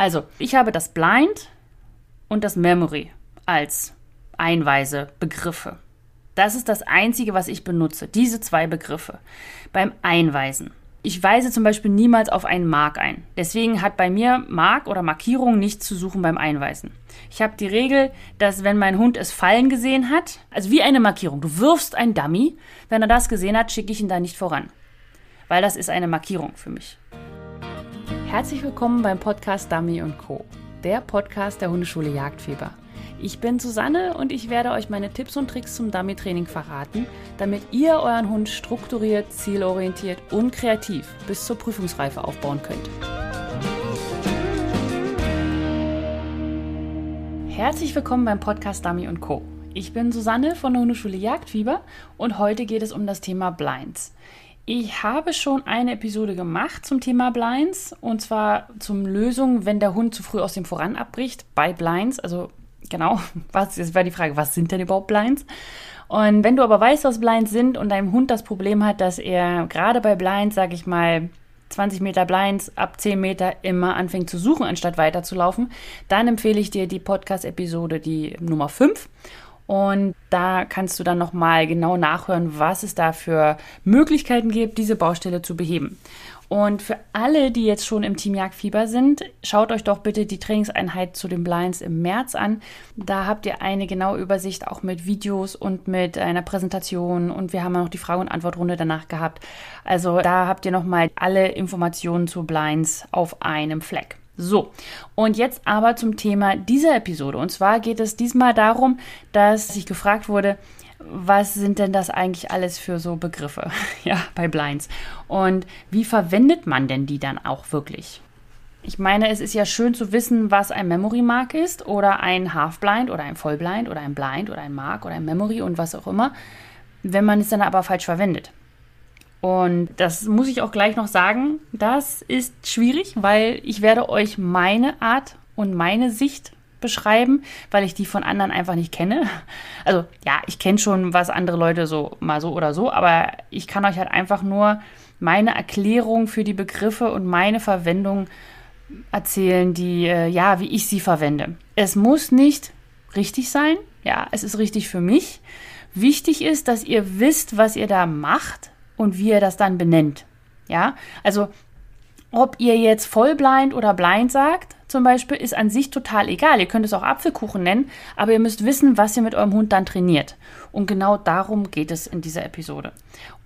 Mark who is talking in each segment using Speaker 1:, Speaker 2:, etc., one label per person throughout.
Speaker 1: Also, ich habe das Blind und das Memory als Einweise-Begriffe. Das ist das Einzige, was ich benutze, diese zwei Begriffe beim Einweisen. Ich weise zum Beispiel niemals auf einen Mark ein. Deswegen hat bei mir Mark oder Markierung nichts zu suchen beim Einweisen. Ich habe die Regel, dass wenn mein Hund es fallen gesehen hat, also wie eine Markierung, du wirfst ein Dummy, wenn er das gesehen hat, schicke ich ihn da nicht voran. Weil das ist eine Markierung für mich. Herzlich willkommen beim Podcast Dummy Co., der Podcast der Hundeschule Jagdfieber. Ich bin Susanne und ich werde euch meine Tipps und Tricks zum Dummy-Training verraten, damit ihr euren Hund strukturiert, zielorientiert und kreativ bis zur Prüfungsreife aufbauen könnt. Herzlich willkommen beim Podcast Dummy Co. Ich bin Susanne von der Hundeschule Jagdfieber und heute geht es um das Thema Blinds. Ich habe schon eine Episode gemacht zum Thema Blinds und zwar zum Lösung, wenn der Hund zu früh aus dem Voran abbricht bei Blinds, also genau, was, jetzt war die Frage, was sind denn überhaupt Blinds? Und wenn du aber weißt, was Blinds sind und dein Hund das Problem hat, dass er gerade bei Blinds, sag ich mal, 20 Meter Blinds ab 10 Meter immer anfängt zu suchen, anstatt weiterzulaufen, dann empfehle ich dir die Podcast-Episode, die Nummer 5. Und da kannst du dann nochmal genau nachhören, was es da für Möglichkeiten gibt, diese Baustelle zu beheben. Und für alle, die jetzt schon im Team Jagdfieber sind, schaut euch doch bitte die Trainingseinheit zu den Blinds im März an. Da habt ihr eine genaue Übersicht auch mit Videos und mit einer Präsentation und wir haben auch die Frage- und Antwortrunde danach gehabt. Also da habt ihr nochmal alle Informationen zu Blinds auf einem Fleck. So, und jetzt aber zum Thema dieser Episode. Und zwar geht es diesmal darum, dass ich gefragt wurde, was sind denn das eigentlich alles für so Begriffe, ja, bei Blinds? Und wie verwendet man denn die dann auch wirklich? Ich meine, es ist ja schön zu wissen, was ein Memory Mark ist oder ein Half Blind oder ein Vollblind oder ein Blind oder ein Mark oder ein Memory und was auch immer, wenn man es dann aber falsch verwendet. Und das muss ich auch gleich noch sagen, das ist schwierig, weil ich werde euch meine Art und meine Sicht beschreiben, weil ich die von anderen einfach nicht kenne. Also ja, ich kenne schon, was andere Leute so mal so oder so, aber ich kann euch halt einfach nur meine Erklärung für die Begriffe und meine Verwendung erzählen, die äh, ja, wie ich sie verwende. Es muss nicht richtig sein. Ja, es ist richtig für mich. Wichtig ist, dass ihr wisst, was ihr da macht und wie ihr das dann benennt. Ja, also ob ihr jetzt vollblind oder blind sagt, zum Beispiel, ist an sich total egal. Ihr könnt es auch Apfelkuchen nennen, aber ihr müsst wissen, was ihr mit eurem Hund dann trainiert. Und genau darum geht es in dieser Episode.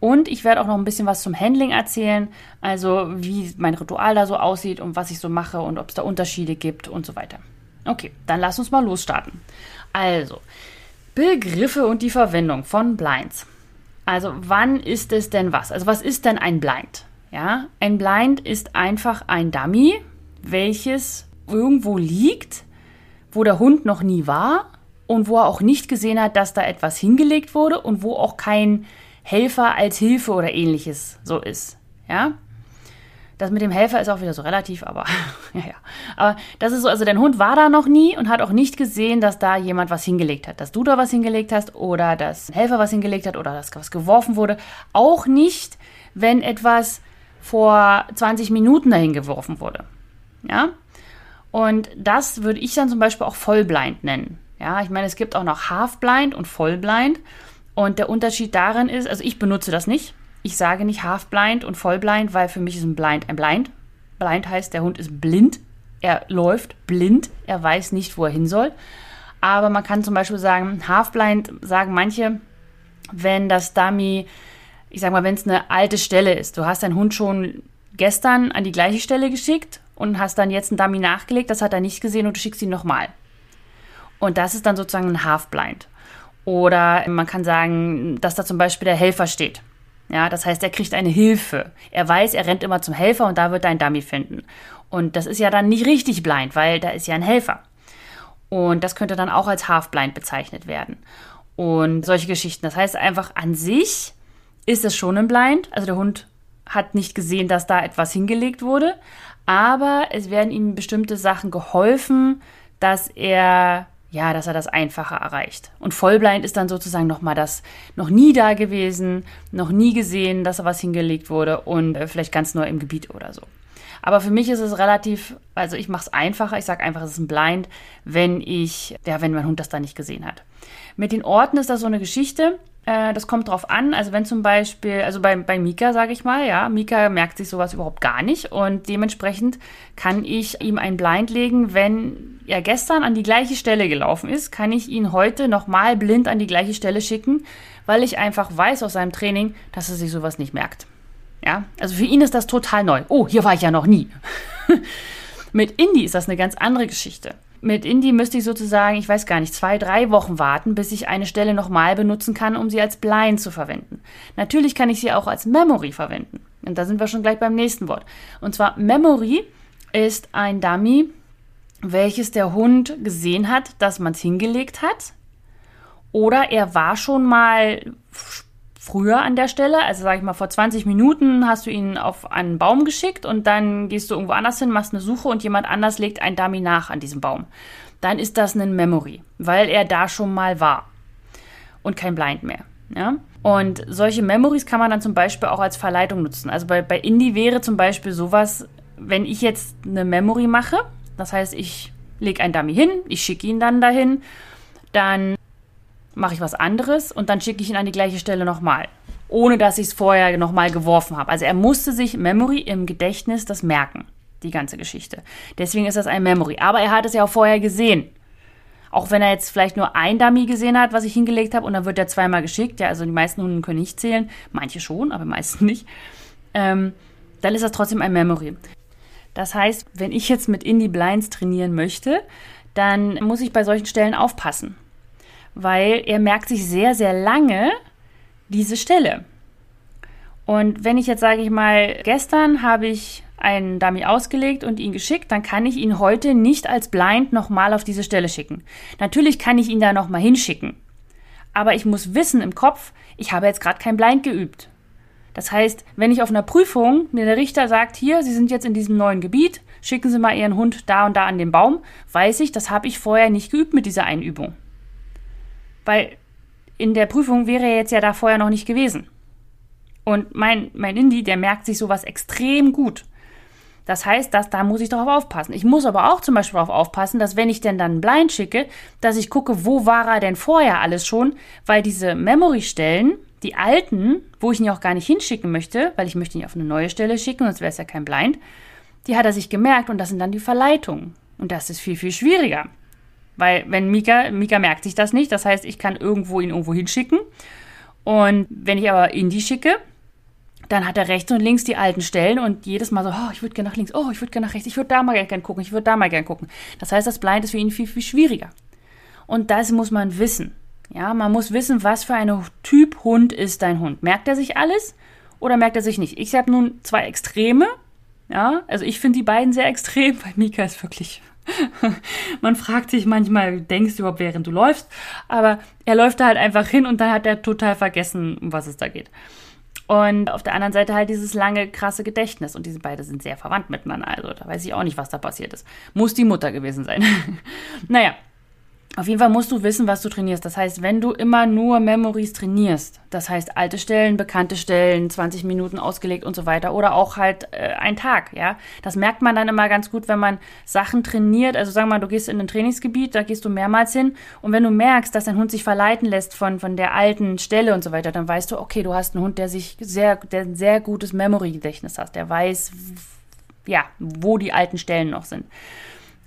Speaker 1: Und ich werde auch noch ein bisschen was zum Handling erzählen, also wie mein Ritual da so aussieht und was ich so mache und ob es da Unterschiede gibt und so weiter. Okay, dann lass uns mal losstarten. Also, Begriffe und die Verwendung von Blinds. Also, wann ist es denn was? Also, was ist denn ein Blind? Ja, ein Blind ist einfach ein Dummy, welches irgendwo liegt, wo der Hund noch nie war und wo er auch nicht gesehen hat, dass da etwas hingelegt wurde und wo auch kein Helfer als Hilfe oder ähnliches so ist. Ja, das mit dem Helfer ist auch wieder so relativ, aber ja, ja. Aber das ist so, also dein Hund war da noch nie und hat auch nicht gesehen, dass da jemand was hingelegt hat. Dass du da was hingelegt hast oder dass ein Helfer was hingelegt hat oder dass was geworfen wurde. Auch nicht, wenn etwas vor 20 Minuten dahin geworfen wurde. Ja? Und das würde ich dann zum Beispiel auch Vollblind nennen. Ja, ich meine, es gibt auch noch Half-Blind und Vollblind. Und der Unterschied darin ist, also ich benutze das nicht. Ich sage nicht Half-Blind und Vollblind, weil für mich ist ein Blind ein Blind. Blind heißt, der Hund ist blind. Er läuft blind. Er weiß nicht, wo er hin soll. Aber man kann zum Beispiel sagen, Half-Blind sagen manche, wenn das Dummy ich sag mal, wenn es eine alte Stelle ist, du hast deinen Hund schon gestern an die gleiche Stelle geschickt und hast dann jetzt einen Dummy nachgelegt, das hat er nicht gesehen und du schickst ihn nochmal. Und das ist dann sozusagen ein Half-Blind. Oder man kann sagen, dass da zum Beispiel der Helfer steht. Ja, das heißt, er kriegt eine Hilfe. Er weiß, er rennt immer zum Helfer und da wird er einen Dummy finden. Und das ist ja dann nicht richtig blind, weil da ist ja ein Helfer. Und das könnte dann auch als Half-Blind bezeichnet werden. Und solche Geschichten. Das heißt einfach an sich ist es schon ein Blind. Also der Hund hat nicht gesehen, dass da etwas hingelegt wurde, aber es werden ihm bestimmte Sachen geholfen, dass er ja, dass er das einfacher erreicht. Und Vollblind ist dann sozusagen nochmal das noch nie da gewesen, noch nie gesehen, dass da was hingelegt wurde und äh, vielleicht ganz neu im Gebiet oder so. Aber für mich ist es relativ, also ich mache es einfacher. Ich sage einfach, es ist ein Blind, wenn ich, ja, wenn mein Hund das da nicht gesehen hat. Mit den Orten ist das so eine Geschichte. Äh, das kommt drauf an. Also wenn zum Beispiel, also bei, bei Mika sage ich mal, ja, Mika merkt sich sowas überhaupt gar nicht und dementsprechend kann ich ihm ein Blind legen, wenn er gestern an die gleiche Stelle gelaufen ist, kann ich ihn heute nochmal blind an die gleiche Stelle schicken, weil ich einfach weiß aus seinem Training, dass er sich sowas nicht merkt. Ja, also für ihn ist das total neu. Oh, hier war ich ja noch nie. Mit Indie ist das eine ganz andere Geschichte. Mit Indie müsste ich sozusagen, ich weiß gar nicht, zwei, drei Wochen warten, bis ich eine Stelle nochmal benutzen kann, um sie als Blind zu verwenden. Natürlich kann ich sie auch als Memory verwenden. Und da sind wir schon gleich beim nächsten Wort. Und zwar Memory ist ein Dummy, welches der Hund gesehen hat, dass man es hingelegt hat. Oder er war schon mal früher an der Stelle, also sag ich mal vor 20 Minuten hast du ihn auf einen Baum geschickt und dann gehst du irgendwo anders hin, machst eine Suche und jemand anders legt ein Dummy nach an diesem Baum. Dann ist das ein Memory, weil er da schon mal war und kein Blind mehr. Ja? Und solche Memories kann man dann zum Beispiel auch als Verleitung nutzen. Also bei, bei Indie wäre zum Beispiel sowas, wenn ich jetzt eine Memory mache, das heißt, ich lege ein Dummy hin, ich schicke ihn dann dahin, dann mache ich was anderes und dann schicke ich ihn an die gleiche Stelle nochmal. Ohne dass ich es vorher nochmal geworfen habe. Also er musste sich Memory im Gedächtnis das merken, die ganze Geschichte. Deswegen ist das ein Memory. Aber er hat es ja auch vorher gesehen. Auch wenn er jetzt vielleicht nur ein Dummy gesehen hat, was ich hingelegt habe, und dann wird er zweimal geschickt. Ja, also die meisten Hunden können nicht zählen. Manche schon, aber meisten nicht. Ähm, dann ist das trotzdem ein Memory. Das heißt, wenn ich jetzt mit Indie Blinds trainieren möchte, dann muss ich bei solchen Stellen aufpassen weil er merkt sich sehr, sehr lange diese Stelle. Und wenn ich jetzt sage ich mal, gestern habe ich einen Dummy ausgelegt und ihn geschickt, dann kann ich ihn heute nicht als Blind nochmal auf diese Stelle schicken. Natürlich kann ich ihn da nochmal hinschicken. Aber ich muss wissen im Kopf, ich habe jetzt gerade kein Blind geübt. Das heißt, wenn ich auf einer Prüfung mir der Richter sagt, hier, Sie sind jetzt in diesem neuen Gebiet, schicken Sie mal Ihren Hund da und da an den Baum, weiß ich, das habe ich vorher nicht geübt mit dieser Einübung. Weil in der Prüfung wäre er jetzt ja da vorher noch nicht gewesen. Und mein, mein Indie, der merkt sich sowas extrem gut. Das heißt, dass, da muss ich darauf aufpassen. Ich muss aber auch zum Beispiel darauf aufpassen, dass wenn ich denn dann blind schicke, dass ich gucke, wo war er denn vorher alles schon, weil diese Memory-Stellen, die alten, wo ich ihn ja auch gar nicht hinschicken möchte, weil ich möchte ihn auf eine neue Stelle schicken, sonst wäre es ja kein Blind, die hat er sich gemerkt und das sind dann die Verleitungen. Und das ist viel, viel schwieriger. Weil wenn Mika, Mika merkt sich das nicht, das heißt, ich kann irgendwo ihn irgendwo hinschicken. Und wenn ich aber Indie schicke, dann hat er rechts und links die alten Stellen und jedes Mal so, oh, ich würde gerne nach links, oh, ich würde gerne nach rechts, ich würde da mal gerne gucken, ich würde da mal gerne gucken. Das heißt, das Blind ist für ihn viel, viel schwieriger. Und das muss man wissen. Ja, man muss wissen, was für ein Typ Hund ist dein Hund. Merkt er sich alles oder merkt er sich nicht? Ich habe nun zwei Extreme. Ja, also ich finde die beiden sehr extrem, weil Mika ist wirklich Man fragt sich manchmal, denkst du überhaupt, während du läufst? Aber er läuft da halt einfach hin und dann hat er total vergessen, um was es da geht. Und auf der anderen Seite halt dieses lange, krasse Gedächtnis. Und diese beiden sind sehr verwandt miteinander. Also da weiß ich auch nicht, was da passiert ist. Muss die Mutter gewesen sein. naja, auf jeden Fall musst du wissen, was du trainierst. Das heißt, wenn du immer nur Memories trainierst, das heißt alte Stellen, bekannte Stellen, 20 Minuten ausgelegt und so weiter oder auch halt äh, ein Tag, ja. Das merkt man dann immer ganz gut, wenn man Sachen trainiert. Also sagen wir mal, du gehst in ein Trainingsgebiet, da gehst du mehrmals hin und wenn du merkst, dass dein Hund sich verleiten lässt von, von der alten Stelle und so weiter, dann weißt du, okay, du hast einen Hund, der sich sehr, der ein sehr gutes Memory-Gedächtnis hat, der weiß, ja, wo die alten Stellen noch sind.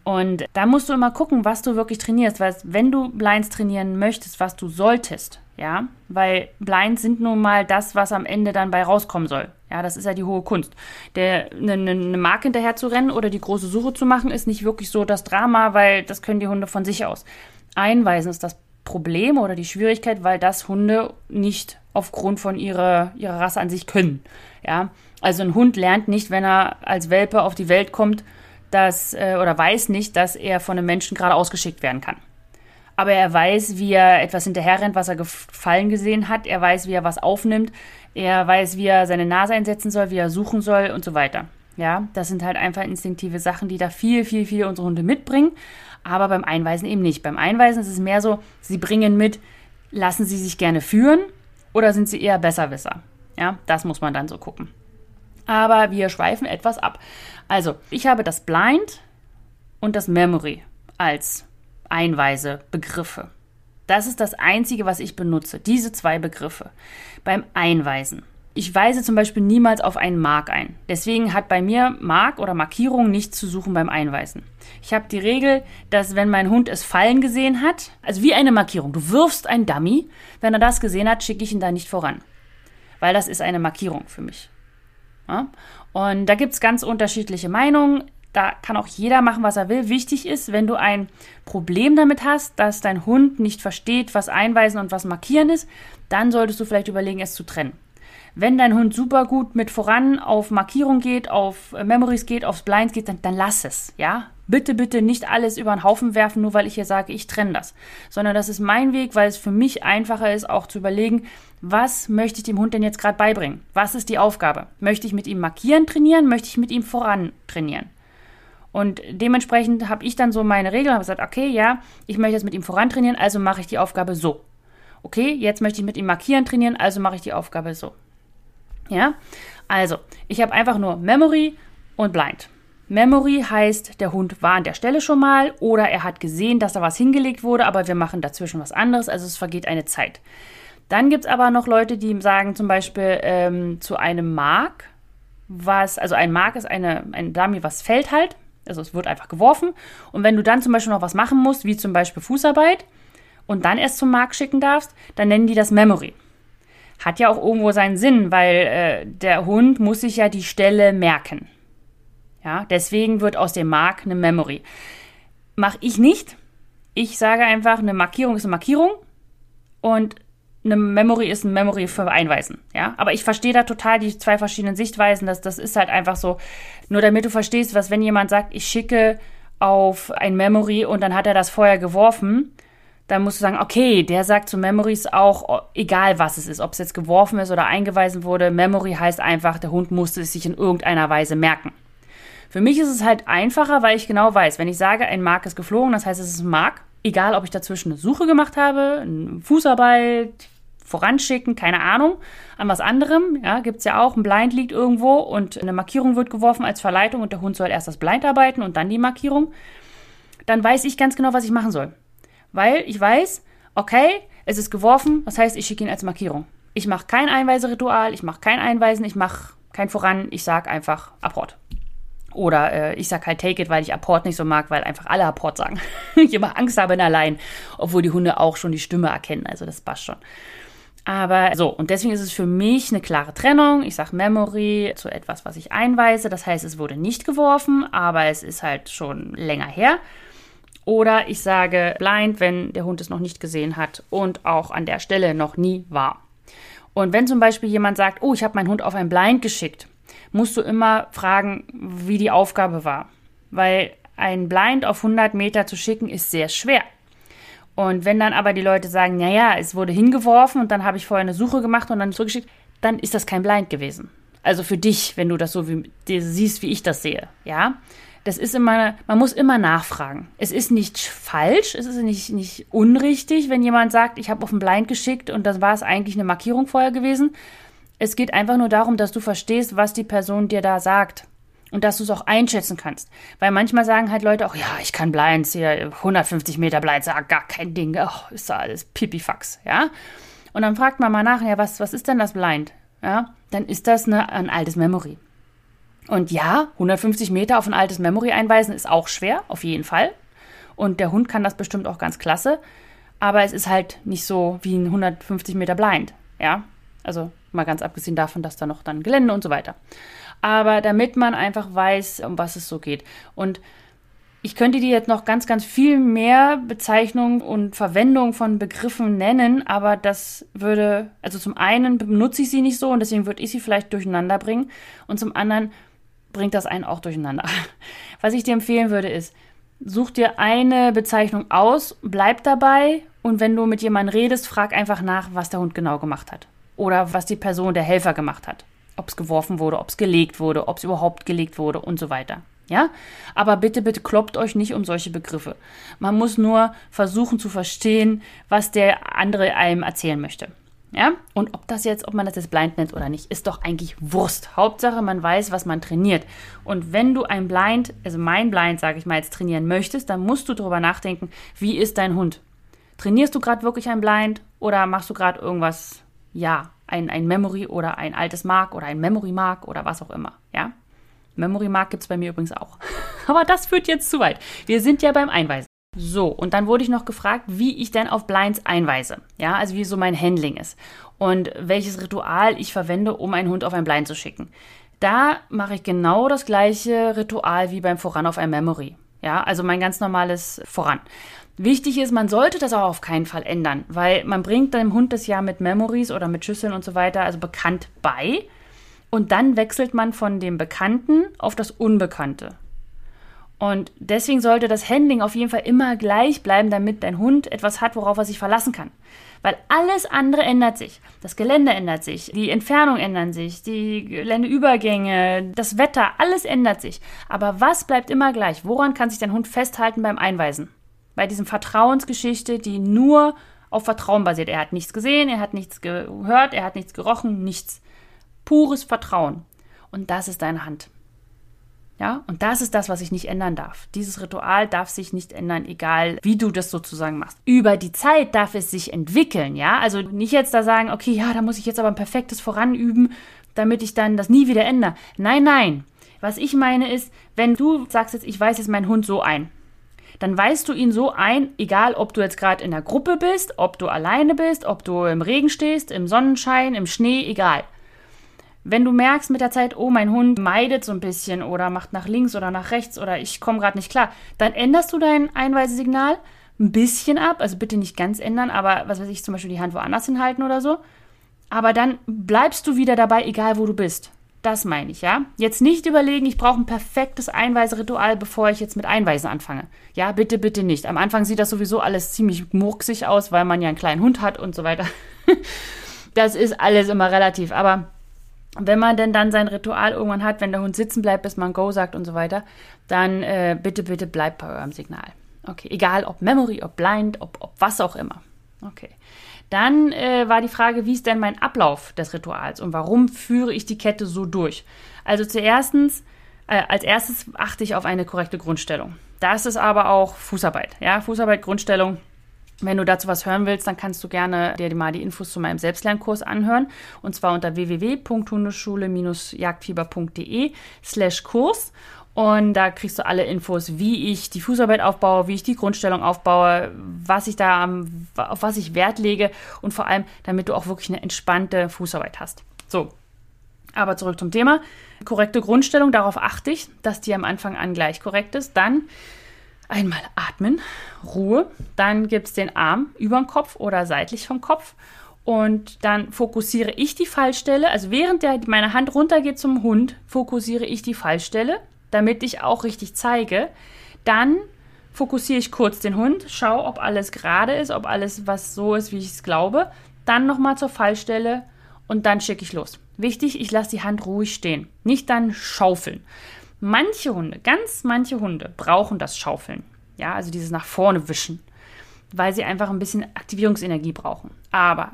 Speaker 1: Und da musst du immer gucken, was du wirklich trainierst, weil wenn du Blinds trainieren möchtest, was du solltest, ja, weil Blinds sind nun mal das, was am Ende dann bei rauskommen soll. Ja, das ist ja die hohe Kunst. Der, eine, eine Marke hinterher zu rennen oder die große Suche zu machen, ist nicht wirklich so das Drama, weil das können die Hunde von sich aus. Einweisen ist das Problem oder die Schwierigkeit, weil das Hunde nicht aufgrund von ihrer, ihrer Rasse an sich können. Ja, also ein Hund lernt nicht, wenn er als Welpe auf die Welt kommt, dass, äh, oder weiß nicht, dass er von einem Menschen gerade ausgeschickt werden kann. Aber er weiß, wie er etwas hinterherrennt, was er gefallen gesehen hat. Er weiß, wie er was aufnimmt. Er weiß, wie er seine Nase einsetzen soll, wie er suchen soll und so weiter. Ja, das sind halt einfach instinktive Sachen, die da viel, viel, viel unsere Hunde mitbringen. Aber beim Einweisen eben nicht. Beim Einweisen ist es mehr so, sie bringen mit, lassen sie sich gerne führen oder sind sie eher Besserwisser? Ja, das muss man dann so gucken. Aber wir schweifen etwas ab. Also, ich habe das Blind und das Memory als Einweisebegriffe. Das ist das Einzige, was ich benutze, diese zwei Begriffe beim Einweisen. Ich weise zum Beispiel niemals auf einen Mark ein. Deswegen hat bei mir Mark oder Markierung nichts zu suchen beim Einweisen. Ich habe die Regel, dass wenn mein Hund es fallen gesehen hat, also wie eine Markierung, du wirfst ein Dummy, wenn er das gesehen hat, schicke ich ihn da nicht voran. Weil das ist eine Markierung für mich. Ja? Und da gibt es ganz unterschiedliche Meinungen. Da kann auch jeder machen, was er will. Wichtig ist, wenn du ein Problem damit hast, dass dein Hund nicht versteht, was Einweisen und was Markieren ist, dann solltest du vielleicht überlegen, es zu trennen. Wenn dein Hund super gut mit voran auf Markierung geht, auf Memories geht, aufs Blinds geht, dann, dann lass es, ja? Bitte, bitte nicht alles über den Haufen werfen, nur weil ich hier sage, ich trenne das. Sondern das ist mein Weg, weil es für mich einfacher ist, auch zu überlegen, was möchte ich dem Hund denn jetzt gerade beibringen? Was ist die Aufgabe? Möchte ich mit ihm markieren trainieren? Möchte ich mit ihm voran trainieren? Und dementsprechend habe ich dann so meine Regel, habe gesagt, okay, ja, ich möchte jetzt mit ihm voran trainieren, also mache ich die Aufgabe so. Okay, jetzt möchte ich mit ihm markieren trainieren, also mache ich die Aufgabe so. Ja, also ich habe einfach nur Memory und Blind. Memory heißt, der Hund war an der Stelle schon mal oder er hat gesehen, dass da was hingelegt wurde, aber wir machen dazwischen was anderes, also es vergeht eine Zeit. Dann gibt es aber noch Leute, die sagen zum Beispiel ähm, zu einem Mark, was, also ein Mark ist eine, ein Dummy, was fällt halt, also es wird einfach geworfen. Und wenn du dann zum Beispiel noch was machen musst, wie zum Beispiel Fußarbeit, und dann erst zum Mark schicken darfst, dann nennen die das Memory. Hat ja auch irgendwo seinen Sinn, weil äh, der Hund muss sich ja die Stelle merken. Ja, deswegen wird aus dem Mark eine Memory. Mache ich nicht. Ich sage einfach, eine Markierung ist eine Markierung und eine Memory ist eine Memory für Einweisen. Ja, aber ich verstehe da total die zwei verschiedenen Sichtweisen. Das, das ist halt einfach so, nur damit du verstehst, was wenn jemand sagt, ich schicke auf ein Memory und dann hat er das vorher geworfen, dann musst du sagen, okay, der sagt zu Memories auch, egal was es ist, ob es jetzt geworfen ist oder eingeweisen wurde, Memory heißt einfach, der Hund musste es sich in irgendeiner Weise merken. Für mich ist es halt einfacher, weil ich genau weiß, wenn ich sage, ein Mark ist geflogen, das heißt, es ist ein Mark, egal ob ich dazwischen eine Suche gemacht habe, eine Fußarbeit, voranschicken, keine Ahnung, an was anderem, ja, gibt es ja auch, ein Blind liegt irgendwo und eine Markierung wird geworfen als Verleitung und der Hund soll erst das Blind arbeiten und dann die Markierung, dann weiß ich ganz genau, was ich machen soll weil ich weiß, okay, es ist geworfen, das heißt, ich schicke ihn als Markierung. Ich mache kein Einweiseritual, ich mache kein Einweisen, ich mache kein Voran, ich sage einfach Apport. Oder äh, ich sage halt Take it, weil ich Apport nicht so mag, weil einfach alle Apport sagen. ich immer Angst habe in allein, obwohl die Hunde auch schon die Stimme erkennen, also das passt schon. Aber so, und deswegen ist es für mich eine klare Trennung. Ich sage Memory zu etwas, was ich einweise. Das heißt, es wurde nicht geworfen, aber es ist halt schon länger her. Oder ich sage blind, wenn der Hund es noch nicht gesehen hat und auch an der Stelle noch nie war. Und wenn zum Beispiel jemand sagt, oh, ich habe meinen Hund auf ein Blind geschickt, musst du immer fragen, wie die Aufgabe war. Weil ein Blind auf 100 Meter zu schicken ist sehr schwer. Und wenn dann aber die Leute sagen, naja, es wurde hingeworfen und dann habe ich vorher eine Suche gemacht und dann zurückgeschickt, dann ist das kein Blind gewesen. Also für dich, wenn du das so wie, siehst, wie ich das sehe, ja das ist immer, man muss immer nachfragen. Es ist nicht falsch, es ist nicht, nicht unrichtig, wenn jemand sagt, ich habe auf ein Blind geschickt und das war es eigentlich eine Markierung vorher gewesen. Es geht einfach nur darum, dass du verstehst, was die Person dir da sagt. Und dass du es auch einschätzen kannst. Weil manchmal sagen halt Leute auch, ja, ich kann Blinds hier, 150 Meter Blinds, ja, gar kein Ding, oh, ist da alles Pipifax, ja. Und dann fragt man mal nach, ja, was, was ist denn das Blind? Ja, dann ist das eine, ein altes Memory. Und ja, 150 Meter auf ein altes Memory einweisen ist auch schwer, auf jeden Fall. Und der Hund kann das bestimmt auch ganz klasse. Aber es ist halt nicht so wie ein 150 Meter Blind. Ja, also mal ganz abgesehen davon, dass da noch dann Gelände und so weiter. Aber damit man einfach weiß, um was es so geht. Und ich könnte dir jetzt noch ganz, ganz viel mehr Bezeichnungen und Verwendung von Begriffen nennen, aber das würde, also zum einen benutze ich sie nicht so und deswegen würde ich sie vielleicht durcheinander bringen. Und zum anderen bringt das einen auch durcheinander. Was ich dir empfehlen würde, ist, such dir eine Bezeichnung aus, bleib dabei und wenn du mit jemandem redest, frag einfach nach, was der Hund genau gemacht hat. Oder was die Person, der Helfer gemacht hat. Ob es geworfen wurde, ob es gelegt wurde, ob es überhaupt gelegt wurde und so weiter. Ja? Aber bitte, bitte kloppt euch nicht um solche Begriffe. Man muss nur versuchen zu verstehen, was der andere einem erzählen möchte. Ja? Und ob das jetzt, ob man das jetzt blind nennt oder nicht, ist doch eigentlich Wurst. Hauptsache, man weiß, was man trainiert. Und wenn du ein Blind, also mein Blind, sage ich mal, jetzt trainieren möchtest, dann musst du darüber nachdenken, wie ist dein Hund? Trainierst du gerade wirklich ein Blind oder machst du gerade irgendwas, ja, ein, ein Memory oder ein altes Mark oder ein Memory Mark oder was auch immer, ja? Memory Mark gibt es bei mir übrigens auch. Aber das führt jetzt zu weit. Wir sind ja beim Einweisen. So, und dann wurde ich noch gefragt, wie ich denn auf Blinds einweise. Ja, also wie so mein Handling ist. Und welches Ritual ich verwende, um einen Hund auf ein Blind zu schicken. Da mache ich genau das gleiche Ritual wie beim Voran auf ein Memory. Ja, also mein ganz normales Voran. Wichtig ist, man sollte das auch auf keinen Fall ändern, weil man bringt deinem Hund das ja mit Memories oder mit Schüsseln und so weiter, also bekannt bei. Und dann wechselt man von dem Bekannten auf das Unbekannte. Und deswegen sollte das Handling auf jeden Fall immer gleich bleiben, damit dein Hund etwas hat, worauf er sich verlassen kann. Weil alles andere ändert sich. Das Gelände ändert sich, die Entfernung ändert sich, die Geländeübergänge, das Wetter, alles ändert sich. Aber was bleibt immer gleich? Woran kann sich dein Hund festhalten beim Einweisen? Bei diesem Vertrauensgeschichte, die nur auf Vertrauen basiert. Er hat nichts gesehen, er hat nichts gehört, er hat nichts gerochen, nichts. Pures Vertrauen. Und das ist deine Hand. Ja, und das ist das, was ich nicht ändern darf. Dieses Ritual darf sich nicht ändern, egal wie du das sozusagen machst. Über die Zeit darf es sich entwickeln, ja. Also nicht jetzt da sagen, okay, ja, da muss ich jetzt aber ein perfektes Voranüben, damit ich dann das nie wieder ändere. Nein, nein. Was ich meine ist, wenn du sagst jetzt, ich weiß jetzt meinen Hund so ein, dann weißt du ihn so ein, egal ob du jetzt gerade in der Gruppe bist, ob du alleine bist, ob du im Regen stehst, im Sonnenschein, im Schnee, egal. Wenn du merkst mit der Zeit, oh, mein Hund meidet so ein bisschen oder macht nach links oder nach rechts oder ich komme gerade nicht klar, dann änderst du dein Einweisesignal ein bisschen ab. Also bitte nicht ganz ändern, aber was weiß ich, zum Beispiel die Hand woanders hinhalten oder so. Aber dann bleibst du wieder dabei, egal wo du bist. Das meine ich, ja. Jetzt nicht überlegen, ich brauche ein perfektes Einweiseritual, bevor ich jetzt mit Einweisen anfange. Ja, bitte, bitte nicht. Am Anfang sieht das sowieso alles ziemlich murksig aus, weil man ja einen kleinen Hund hat und so weiter. das ist alles immer relativ. Aber wenn man denn dann sein Ritual irgendwann hat, wenn der Hund sitzen bleibt, bis man Go sagt und so weiter, dann äh, bitte, bitte bleibt bei eurem Signal. Okay, egal ob Memory, ob Blind, ob, ob was auch immer. Okay. Dann äh, war die Frage, wie ist denn mein Ablauf des Rituals und warum führe ich die Kette so durch? Also zuerst, äh, als erstes achte ich auf eine korrekte Grundstellung. Das ist aber auch Fußarbeit. Ja, Fußarbeit, Grundstellung wenn du dazu was hören willst, dann kannst du gerne dir mal die Infos zu meinem Selbstlernkurs anhören. Und zwar unter www.hundeschule-jagdfieber.de slash Kurs. Und da kriegst du alle Infos, wie ich die Fußarbeit aufbaue, wie ich die Grundstellung aufbaue, was ich da, auf was ich Wert lege und vor allem, damit du auch wirklich eine entspannte Fußarbeit hast. So. Aber zurück zum Thema. Korrekte Grundstellung, darauf achte ich, dass die am Anfang an gleich korrekt ist. Dann Einmal atmen, Ruhe. Dann gibt es den Arm über den Kopf oder seitlich vom Kopf. Und dann fokussiere ich die Fallstelle. Also während der, meine Hand runtergeht zum Hund, fokussiere ich die Fallstelle, damit ich auch richtig zeige. Dann fokussiere ich kurz den Hund, schaue, ob alles gerade ist, ob alles was so ist, wie ich es glaube. Dann nochmal zur Fallstelle und dann schicke ich los. Wichtig, ich lasse die Hand ruhig stehen. Nicht dann schaufeln. Manche Hunde, ganz manche Hunde brauchen das Schaufeln. Ja, also dieses nach vorne wischen, weil sie einfach ein bisschen Aktivierungsenergie brauchen. Aber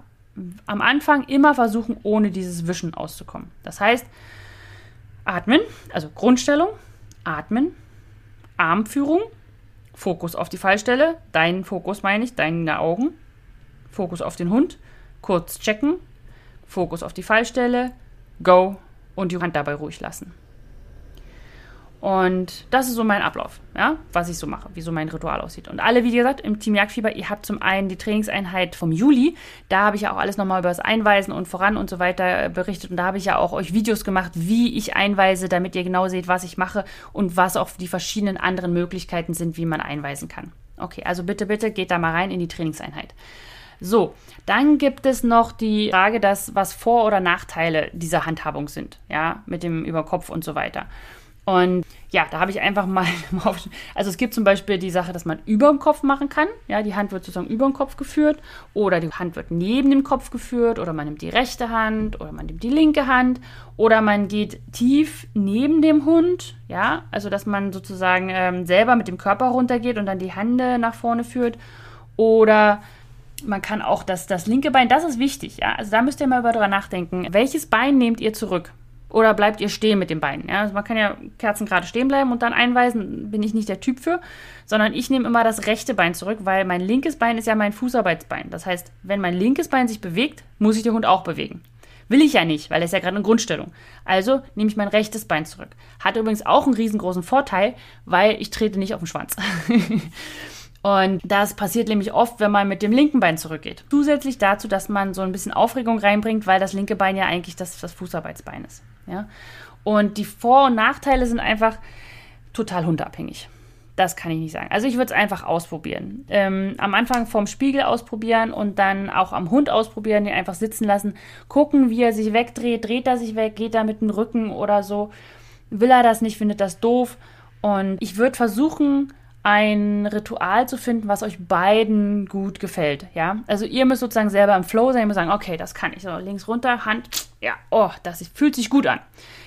Speaker 1: am Anfang immer versuchen, ohne dieses Wischen auszukommen. Das heißt, atmen, also Grundstellung, atmen, Armführung, Fokus auf die Fallstelle, deinen Fokus meine ich, deine Augen, Fokus auf den Hund, kurz checken, Fokus auf die Fallstelle, go. Und die Hand dabei ruhig lassen. Und das ist so mein Ablauf, ja, was ich so mache, wie so mein Ritual aussieht. Und alle, wie gesagt, im Team Jagdfieber, ihr habt zum einen die Trainingseinheit vom Juli, da habe ich ja auch alles nochmal über das Einweisen und voran und so weiter berichtet. Und da habe ich ja auch euch Videos gemacht, wie ich einweise, damit ihr genau seht, was ich mache und was auch die verschiedenen anderen Möglichkeiten sind, wie man einweisen kann. Okay, also bitte, bitte geht da mal rein in die Trainingseinheit. So, dann gibt es noch die Frage, dass, was Vor- oder Nachteile dieser Handhabung sind, ja, mit dem Überkopf und so weiter. Und ja, da habe ich einfach mal, also es gibt zum Beispiel die Sache, dass man über dem Kopf machen kann. Ja, die Hand wird sozusagen über den Kopf geführt oder die Hand wird neben dem Kopf geführt oder man nimmt die rechte Hand oder man nimmt die linke Hand oder man geht tief neben dem Hund. Ja, also dass man sozusagen ähm, selber mit dem Körper runtergeht und dann die Hände nach vorne führt oder man kann auch das, das linke Bein, das ist wichtig, ja. Also da müsst ihr mal darüber nachdenken. Welches Bein nehmt ihr zurück? Oder bleibt ihr stehen mit den Beinen? Ja? Also man kann ja Kerzen gerade stehen bleiben und dann einweisen, bin ich nicht der Typ für, sondern ich nehme immer das rechte Bein zurück, weil mein linkes Bein ist ja mein Fußarbeitsbein. Das heißt, wenn mein linkes Bein sich bewegt, muss ich den Hund auch bewegen. Will ich ja nicht, weil er ist ja gerade in Grundstellung. Also nehme ich mein rechtes Bein zurück. Hat übrigens auch einen riesengroßen Vorteil, weil ich trete nicht auf den Schwanz. Und das passiert nämlich oft, wenn man mit dem linken Bein zurückgeht. Zusätzlich dazu, dass man so ein bisschen Aufregung reinbringt, weil das linke Bein ja eigentlich das, das Fußarbeitsbein ist. Ja? Und die Vor- und Nachteile sind einfach total hundeabhängig. Das kann ich nicht sagen. Also ich würde es einfach ausprobieren. Ähm, am Anfang vom Spiegel ausprobieren und dann auch am Hund ausprobieren, den einfach sitzen lassen, gucken, wie er sich wegdreht, dreht er sich weg, geht er mit dem Rücken oder so. Will er das nicht, findet das doof. Und ich würde versuchen, ein Ritual zu finden, was euch beiden gut gefällt. Ja, also ihr müsst sozusagen selber im Flow sein, ihr müsst sagen, okay, das kann ich. So, links runter, Hand, ja, oh, das fühlt sich gut an.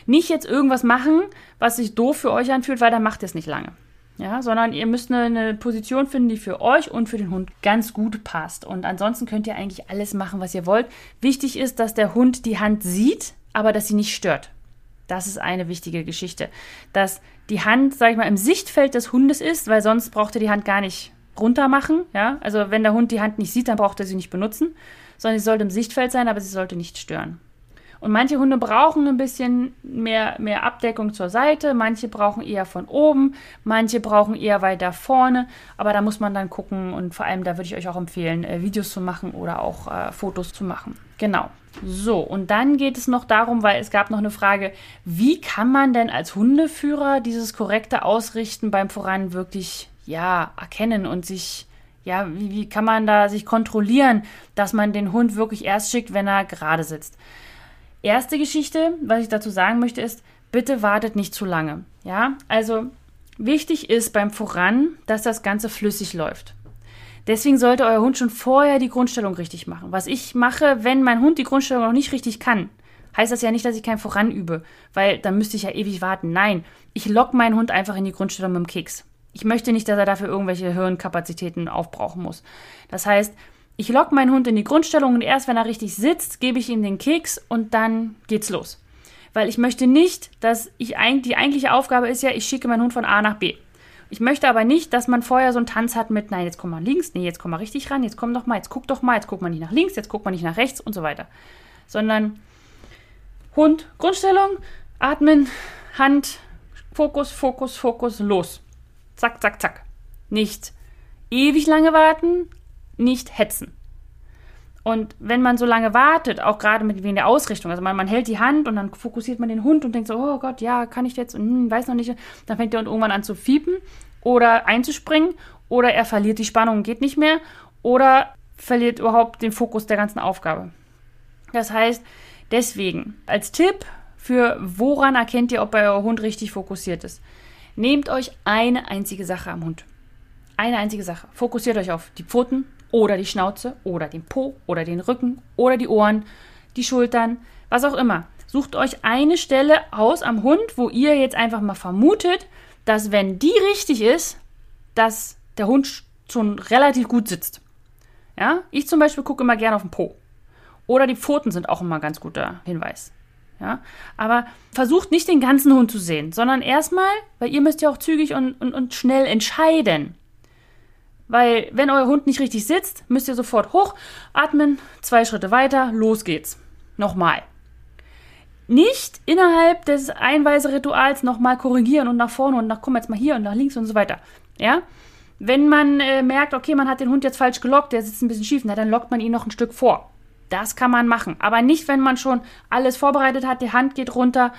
Speaker 1: Nicht jetzt irgendwas machen, was sich doof für euch anfühlt, weil dann macht ihr es nicht lange. Ja, sondern ihr müsst eine, eine, Position finden, die für euch und für den Hund ganz gut passt. Und ansonsten könnt ihr eigentlich alles machen, was ihr wollt. Wichtig ist, dass der Hund die Hand sieht, aber dass sie nicht stört. Das ist eine wichtige Geschichte. Dass die Hand, sag ich mal, im Sichtfeld des Hundes ist, weil sonst braucht ihr die Hand gar nicht runter machen. Ja? Also wenn der Hund die Hand nicht sieht, dann braucht er sie nicht benutzen, sondern sie sollte im Sichtfeld sein, aber sie sollte nicht stören. Und manche Hunde brauchen ein bisschen mehr, mehr Abdeckung zur Seite, manche brauchen eher von oben, manche brauchen eher weiter vorne, aber da muss man dann gucken und vor allem da würde ich euch auch empfehlen, äh, Videos zu machen oder auch äh, Fotos zu machen. Genau. So, und dann geht es noch darum, weil es gab noch eine Frage, wie kann man denn als Hundeführer dieses korrekte Ausrichten beim Voran wirklich, ja, erkennen und sich, ja, wie, wie kann man da sich kontrollieren, dass man den Hund wirklich erst schickt, wenn er gerade sitzt? Erste Geschichte, was ich dazu sagen möchte, ist, bitte wartet nicht zu lange. Ja, also wichtig ist beim Voran, dass das Ganze flüssig läuft. Deswegen sollte euer Hund schon vorher die Grundstellung richtig machen. Was ich mache, wenn mein Hund die Grundstellung noch nicht richtig kann, heißt das ja nicht, dass ich kein Voran übe, weil dann müsste ich ja ewig warten. Nein, ich lock meinen Hund einfach in die Grundstellung mit dem Keks. Ich möchte nicht, dass er dafür irgendwelche Hirnkapazitäten aufbrauchen muss. Das heißt, ich lock meinen Hund in die Grundstellung und erst wenn er richtig sitzt, gebe ich ihm den Keks und dann geht's los. Weil ich möchte nicht, dass ich die eigentliche Aufgabe ist ja, ich schicke meinen Hund von A nach B. Ich möchte aber nicht, dass man vorher so einen Tanz hat mit, nein, jetzt komm mal links, nee, jetzt komm mal richtig ran, jetzt komm doch mal, jetzt guck doch mal, jetzt guck mal nicht nach links, jetzt guck mal nicht nach rechts und so weiter. Sondern Hund, Grundstellung, atmen, Hand, Fokus, Fokus, Fokus, los. Zack, zack, zack. Nicht ewig lange warten, nicht hetzen. Und wenn man so lange wartet, auch gerade mit wegen der Ausrichtung, also man, man, hält die Hand und dann fokussiert man den Hund und denkt so, oh Gott, ja, kann ich jetzt und hm, weiß noch nicht, dann fängt der irgendwann an zu fiepen oder einzuspringen oder er verliert die Spannung und geht nicht mehr oder verliert überhaupt den Fokus der ganzen Aufgabe. Das heißt, deswegen als Tipp für woran erkennt ihr, ob euer Hund richtig fokussiert ist? Nehmt euch eine einzige Sache am Hund. Eine einzige Sache. Fokussiert euch auf die Pfoten, oder die Schnauze oder den Po oder den Rücken oder die Ohren, die Schultern, was auch immer. Sucht euch eine Stelle aus am Hund, wo ihr jetzt einfach mal vermutet, dass wenn die richtig ist, dass der Hund schon relativ gut sitzt. Ja, ich zum Beispiel gucke immer gerne auf den Po. Oder die Pfoten sind auch immer ein ganz guter Hinweis. Ja, aber versucht nicht den ganzen Hund zu sehen, sondern erstmal, weil ihr müsst ja auch zügig und, und, und schnell entscheiden. Weil, wenn euer Hund nicht richtig sitzt, müsst ihr sofort hoch, atmen, zwei Schritte weiter, los geht's. Nochmal. Nicht innerhalb des Einweiserituals nochmal korrigieren und nach vorne und nach, komm jetzt mal hier und nach links und so weiter. Ja? Wenn man äh, merkt, okay, man hat den Hund jetzt falsch gelockt, der sitzt ein bisschen schief, na, dann lockt man ihn noch ein Stück vor. Das kann man machen. Aber nicht, wenn man schon alles vorbereitet hat, die Hand geht runter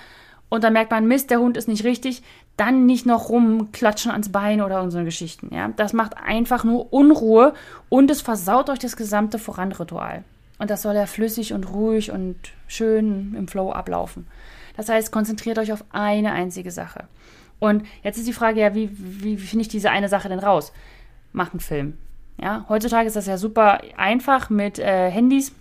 Speaker 1: und dann merkt man, Mist, der Hund ist nicht richtig, dann nicht noch rumklatschen ans Bein oder unsere Geschichten. Ja? Das macht einfach nur Unruhe und es versaut euch das gesamte Voranritual. Und das soll ja flüssig und ruhig und schön im Flow ablaufen. Das heißt, konzentriert euch auf eine einzige Sache. Und jetzt ist die Frage ja, wie, wie, wie finde ich diese eine Sache denn raus? Macht einen Film. Ja, heutzutage ist das ja super einfach mit äh, Handys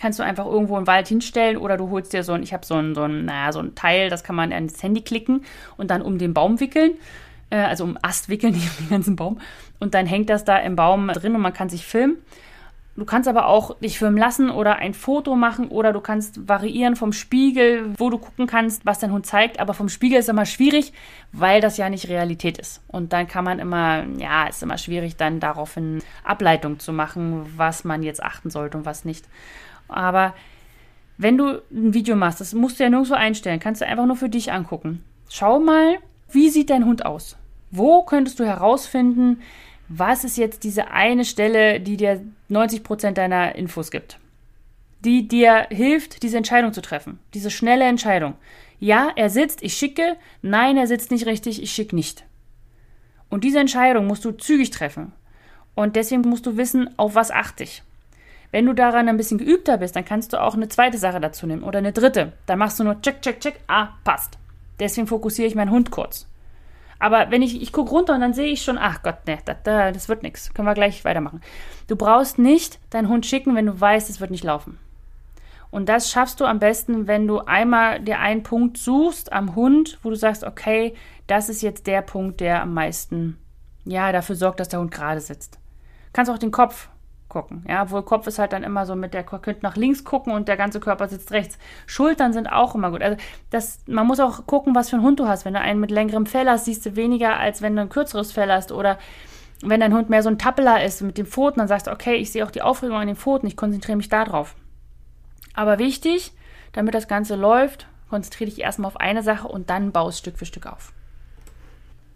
Speaker 1: kannst du einfach irgendwo im Wald hinstellen oder du holst dir so ein, ich habe so ein, so ein, naja, so ein Teil, das kann man ans Handy klicken und dann um den Baum wickeln, äh, also um Ast wickeln, nicht um den ganzen Baum. Und dann hängt das da im Baum drin und man kann sich filmen. Du kannst aber auch dich filmen lassen oder ein Foto machen oder du kannst variieren vom Spiegel, wo du gucken kannst, was dein Hund zeigt. Aber vom Spiegel ist immer schwierig, weil das ja nicht Realität ist. Und dann kann man immer, ja, ist immer schwierig, dann daraufhin Ableitung zu machen, was man jetzt achten sollte und was nicht. Aber wenn du ein Video machst, das musst du ja nirgendwo einstellen, kannst du einfach nur für dich angucken. Schau mal, wie sieht dein Hund aus? Wo könntest du herausfinden, was ist jetzt diese eine Stelle, die dir 90% deiner Infos gibt? Die dir hilft, diese Entscheidung zu treffen. Diese schnelle Entscheidung. Ja, er sitzt, ich schicke. Nein, er sitzt nicht richtig, ich schicke nicht. Und diese Entscheidung musst du zügig treffen. Und deswegen musst du wissen, auf was achte ich. Wenn du daran ein bisschen geübter bist, dann kannst du auch eine zweite Sache dazu nehmen oder eine dritte. Dann machst du nur check, check, check, ah, passt. Deswegen fokussiere ich meinen Hund kurz. Aber wenn ich, ich gucke runter und dann sehe ich schon, ach Gott, ne, das, das wird nichts. Können wir gleich weitermachen. Du brauchst nicht deinen Hund schicken, wenn du weißt, es wird nicht laufen. Und das schaffst du am besten, wenn du einmal dir einen Punkt suchst am Hund, wo du sagst, okay, das ist jetzt der Punkt, der am meisten, ja, dafür sorgt, dass der Hund gerade sitzt. Du kannst auch den Kopf gucken. Ja, obwohl Kopf ist halt dann immer so mit der könnte nach links gucken und der ganze Körper sitzt rechts. Schultern sind auch immer gut. Also das, man muss auch gucken, was für einen Hund du hast. Wenn du einen mit längerem Fell hast, siehst du weniger, als wenn du ein kürzeres Fell hast. Oder wenn dein Hund mehr so ein Tappeler ist mit den Pfoten, dann sagst du, okay, ich sehe auch die Aufregung an den Pfoten, ich konzentriere mich da drauf. Aber wichtig, damit das Ganze läuft, konzentriere dich erstmal auf eine Sache und dann baust Stück für Stück auf.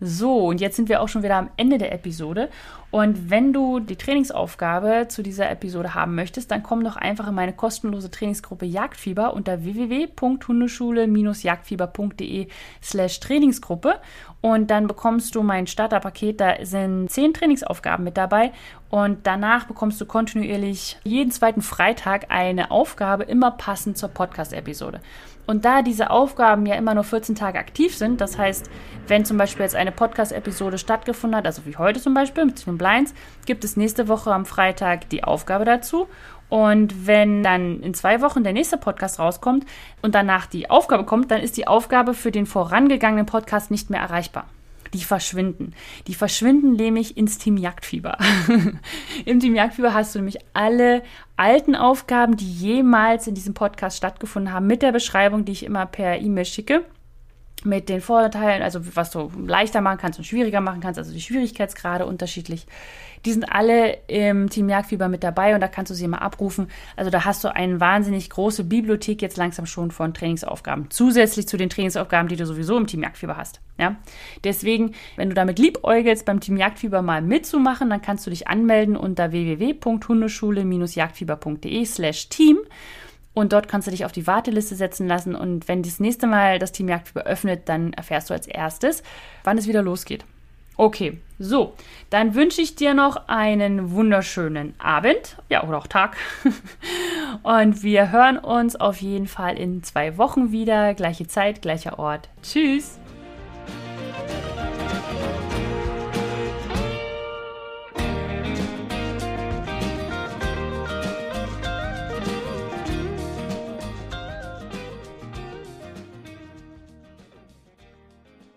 Speaker 1: So, und jetzt sind wir auch schon wieder am Ende der Episode. Und wenn du die Trainingsaufgabe zu dieser Episode haben möchtest, dann komm doch einfach in meine kostenlose Trainingsgruppe Jagdfieber unter www.hundeschule-jagdfieber.de slash Trainingsgruppe. Und dann bekommst du mein Starterpaket. Da sind zehn Trainingsaufgaben mit dabei. Und danach bekommst du kontinuierlich jeden zweiten Freitag eine Aufgabe, immer passend zur Podcast-Episode. Und da diese Aufgaben ja immer nur 14 Tage aktiv sind, das heißt, wenn zum Beispiel jetzt eine Podcast-Episode stattgefunden hat, also wie heute zum Beispiel Blinds, gibt es nächste Woche am Freitag die Aufgabe dazu. Und wenn dann in zwei Wochen der nächste Podcast rauskommt und danach die Aufgabe kommt, dann ist die Aufgabe für den vorangegangenen Podcast nicht mehr erreichbar die verschwinden. Die verschwinden nämlich ins Team Jagdfieber. Im Team Jagdfieber hast du nämlich alle alten Aufgaben, die jemals in diesem Podcast stattgefunden haben, mit der Beschreibung, die ich immer per E-Mail schicke mit den Vorteilen, also was du leichter machen kannst und schwieriger machen kannst, also die Schwierigkeitsgrade unterschiedlich. Die sind alle im Team Jagdfieber mit dabei und da kannst du sie mal abrufen. Also da hast du eine wahnsinnig große Bibliothek jetzt langsam schon von Trainingsaufgaben, zusätzlich zu den Trainingsaufgaben, die du sowieso im Team Jagdfieber hast. Ja? Deswegen, wenn du damit liebäugelst, beim Team Jagdfieber mal mitzumachen, dann kannst du dich anmelden unter www.hundeschule-jagdfieber.de slash team und dort kannst du dich auf die Warteliste setzen lassen. Und wenn das nächste Mal das Team Jagdfieber öffnet, dann erfährst du als erstes, wann es wieder losgeht. Okay, so, dann wünsche ich dir noch einen wunderschönen Abend, ja, oder auch Tag. Und wir hören uns auf jeden Fall in zwei Wochen wieder. Gleiche Zeit, gleicher Ort. Tschüss.